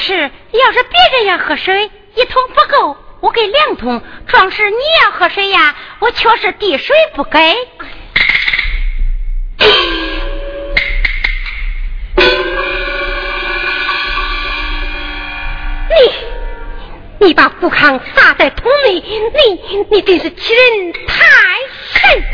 是，要是别人要喝水，一桶不够，我给两桶。壮士，你要喝水呀，我却是滴水不给。你，你把富康撒在桶内，你，你真是欺人太甚！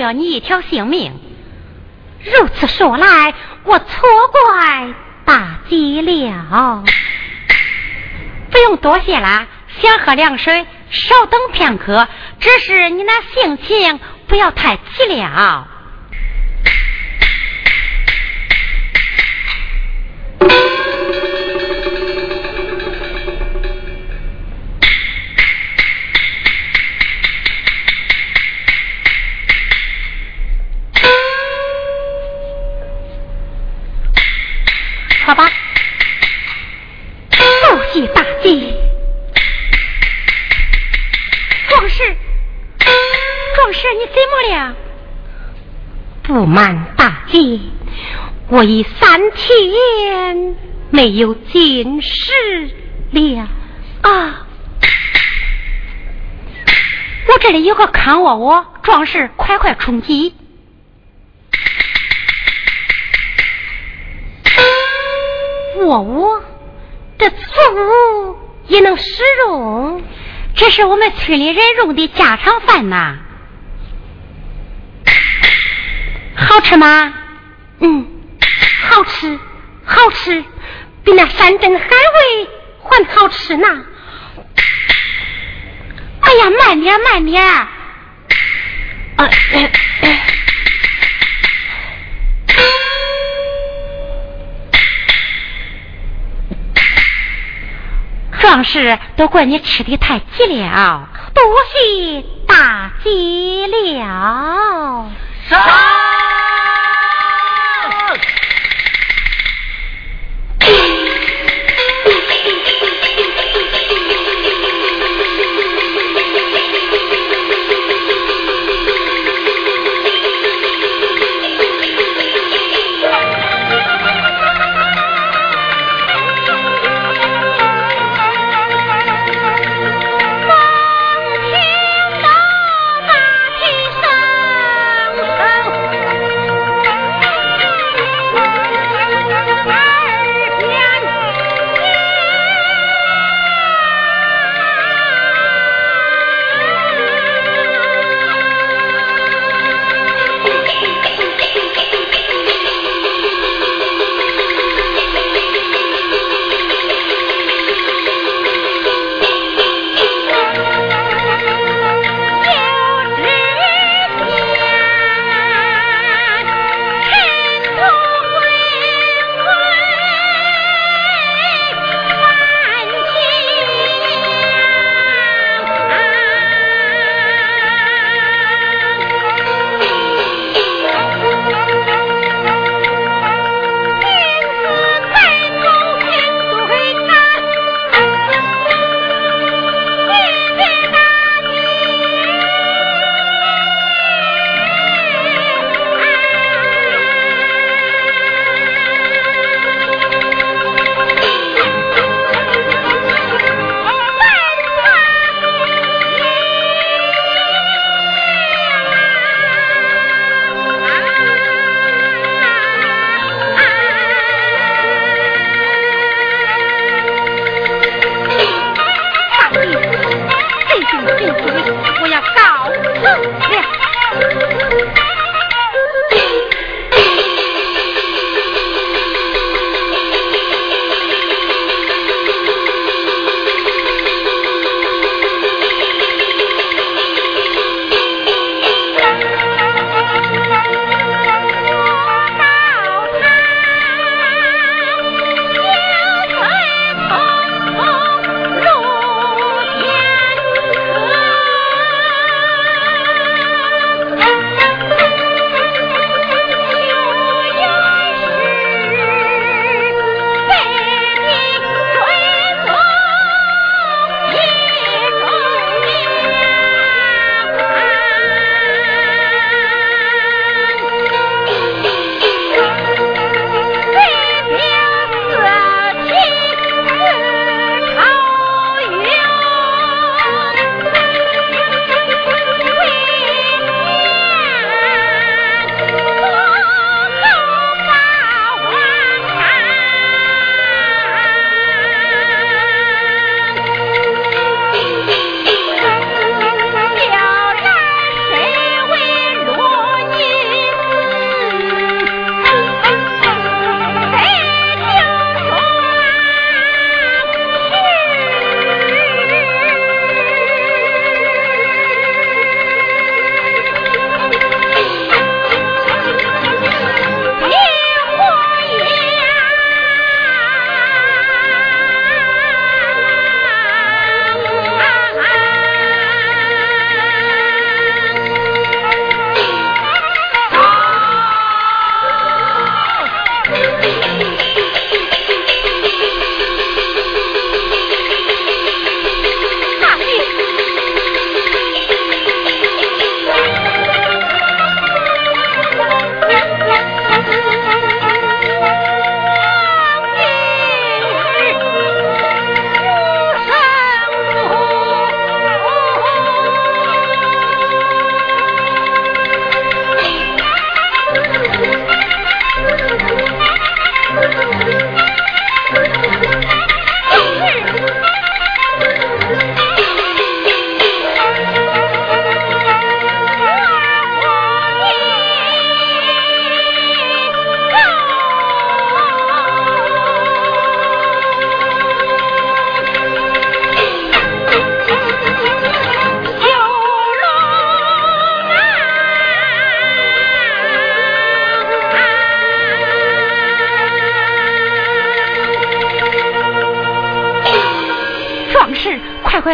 了你一条性命。如此说来，我错怪大吉了。不用多谢啦，想喝凉水，稍等片刻。只是你那性情不要太急了。不瞒大街，我已三天没有进食了啊！我这里有个糠窝窝，壮士，快快充饥。窝窝，这粗也能使用，这是我们村里人用的家常饭呐。好吃吗？嗯，好吃，好吃，比那山珍海味还好吃呢。哎呀，慢点，慢点。啊。壮士，都怪你吃的太急了，多谢大吉了。快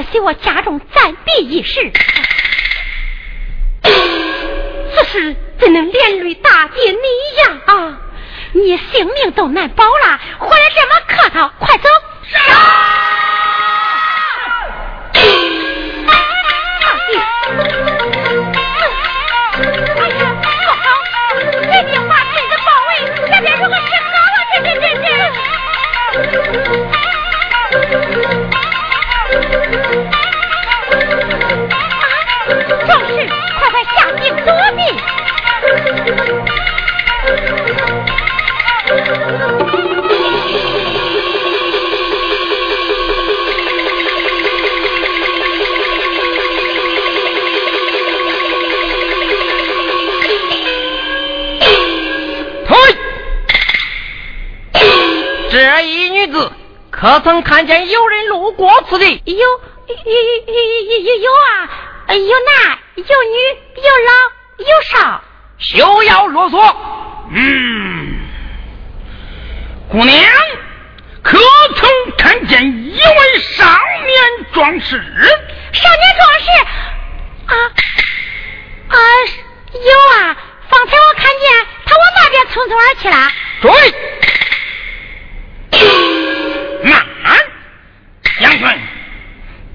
快随我家中暂避一时。此事怎能连累大姐你呀？啊，你性命都难保了，回来这么客套，快走！可曾看见有人路过此地？有有有有有有啊！有男有女有老有少。休要啰嗦。嗯，姑娘，可曾看见一位少年壮士？少年壮士啊啊！有啊！方才我看见他往那边匆匆而去了。追！将军，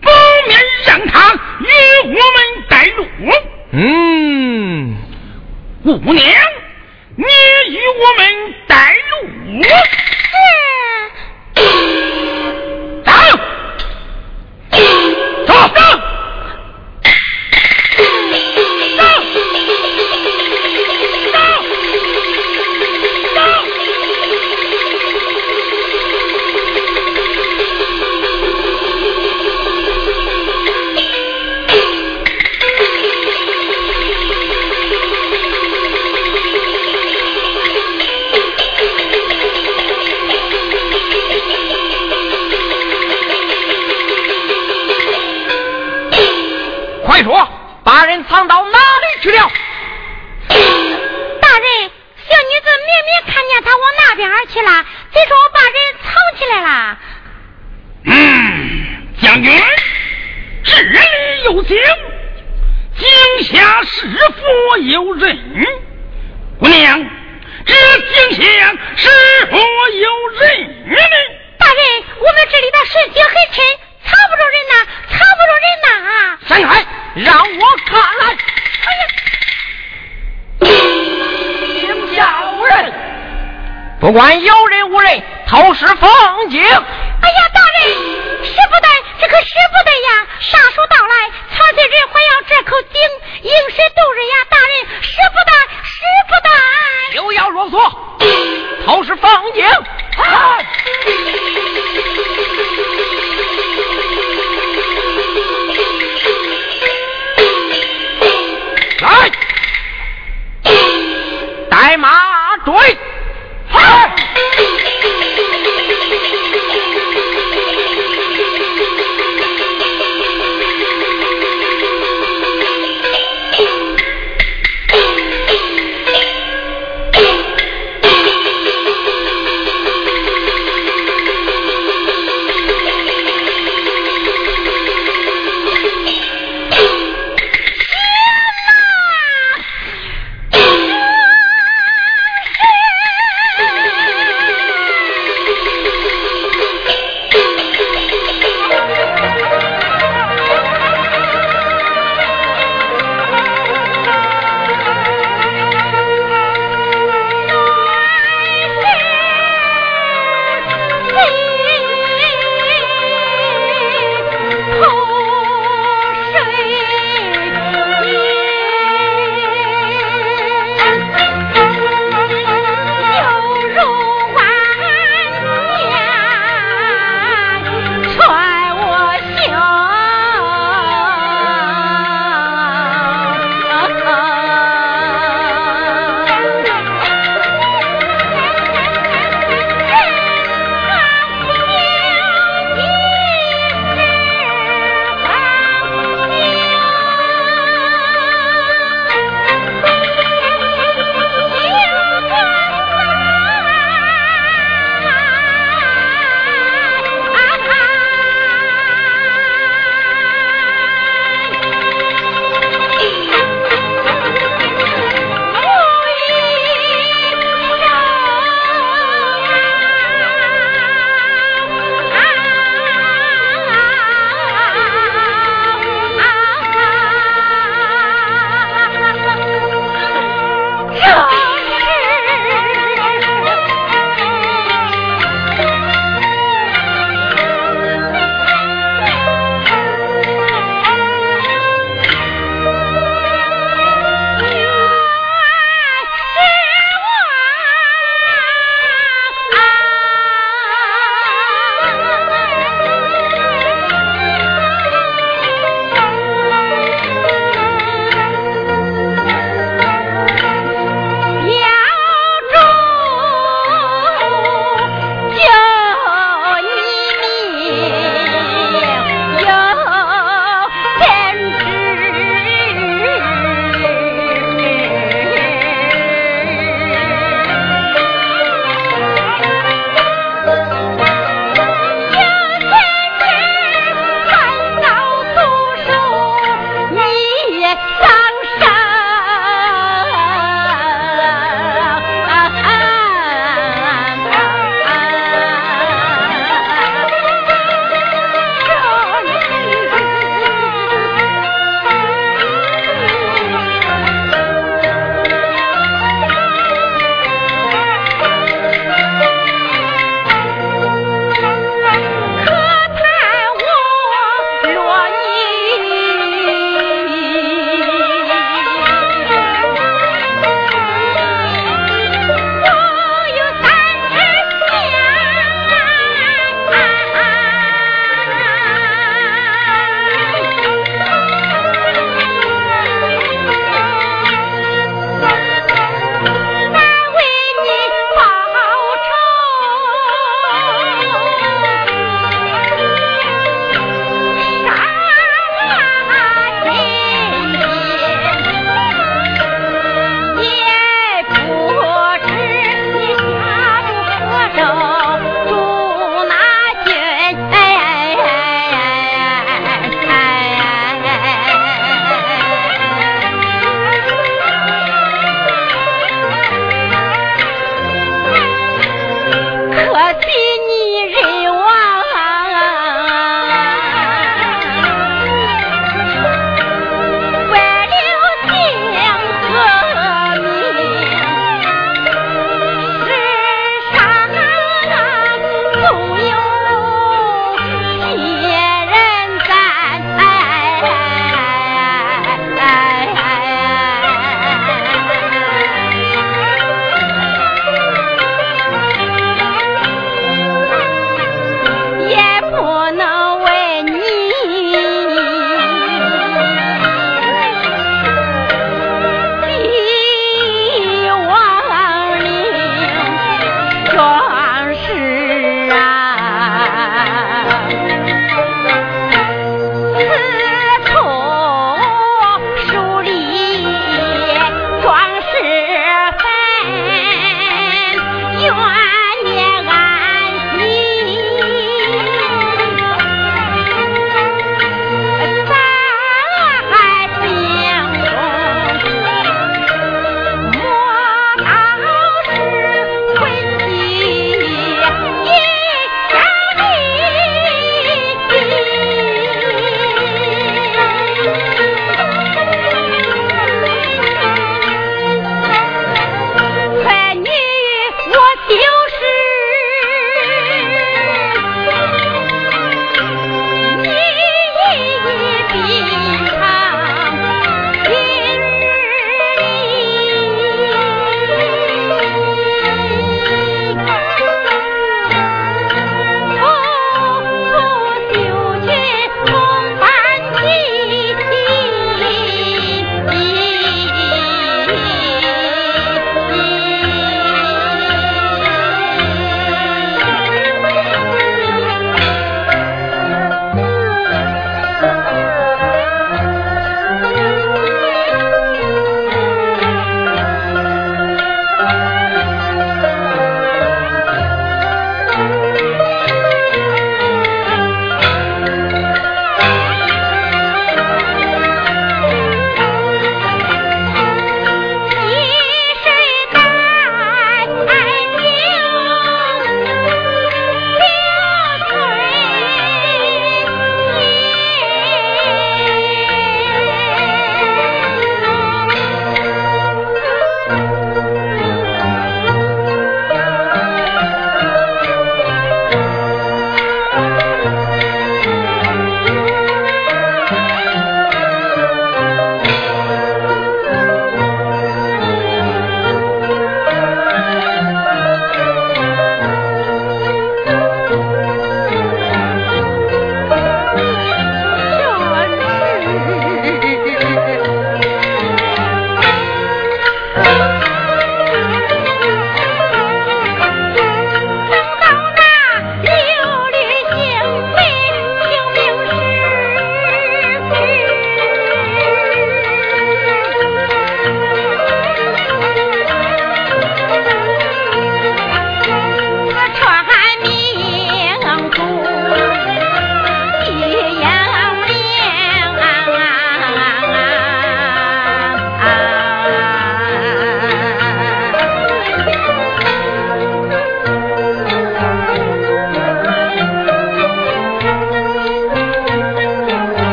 不免让他与我们带路。嗯，姑娘，扭要啰嗦，头是风景，来，带马。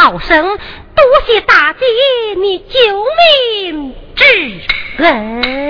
道生多谢大姐你救命之恩。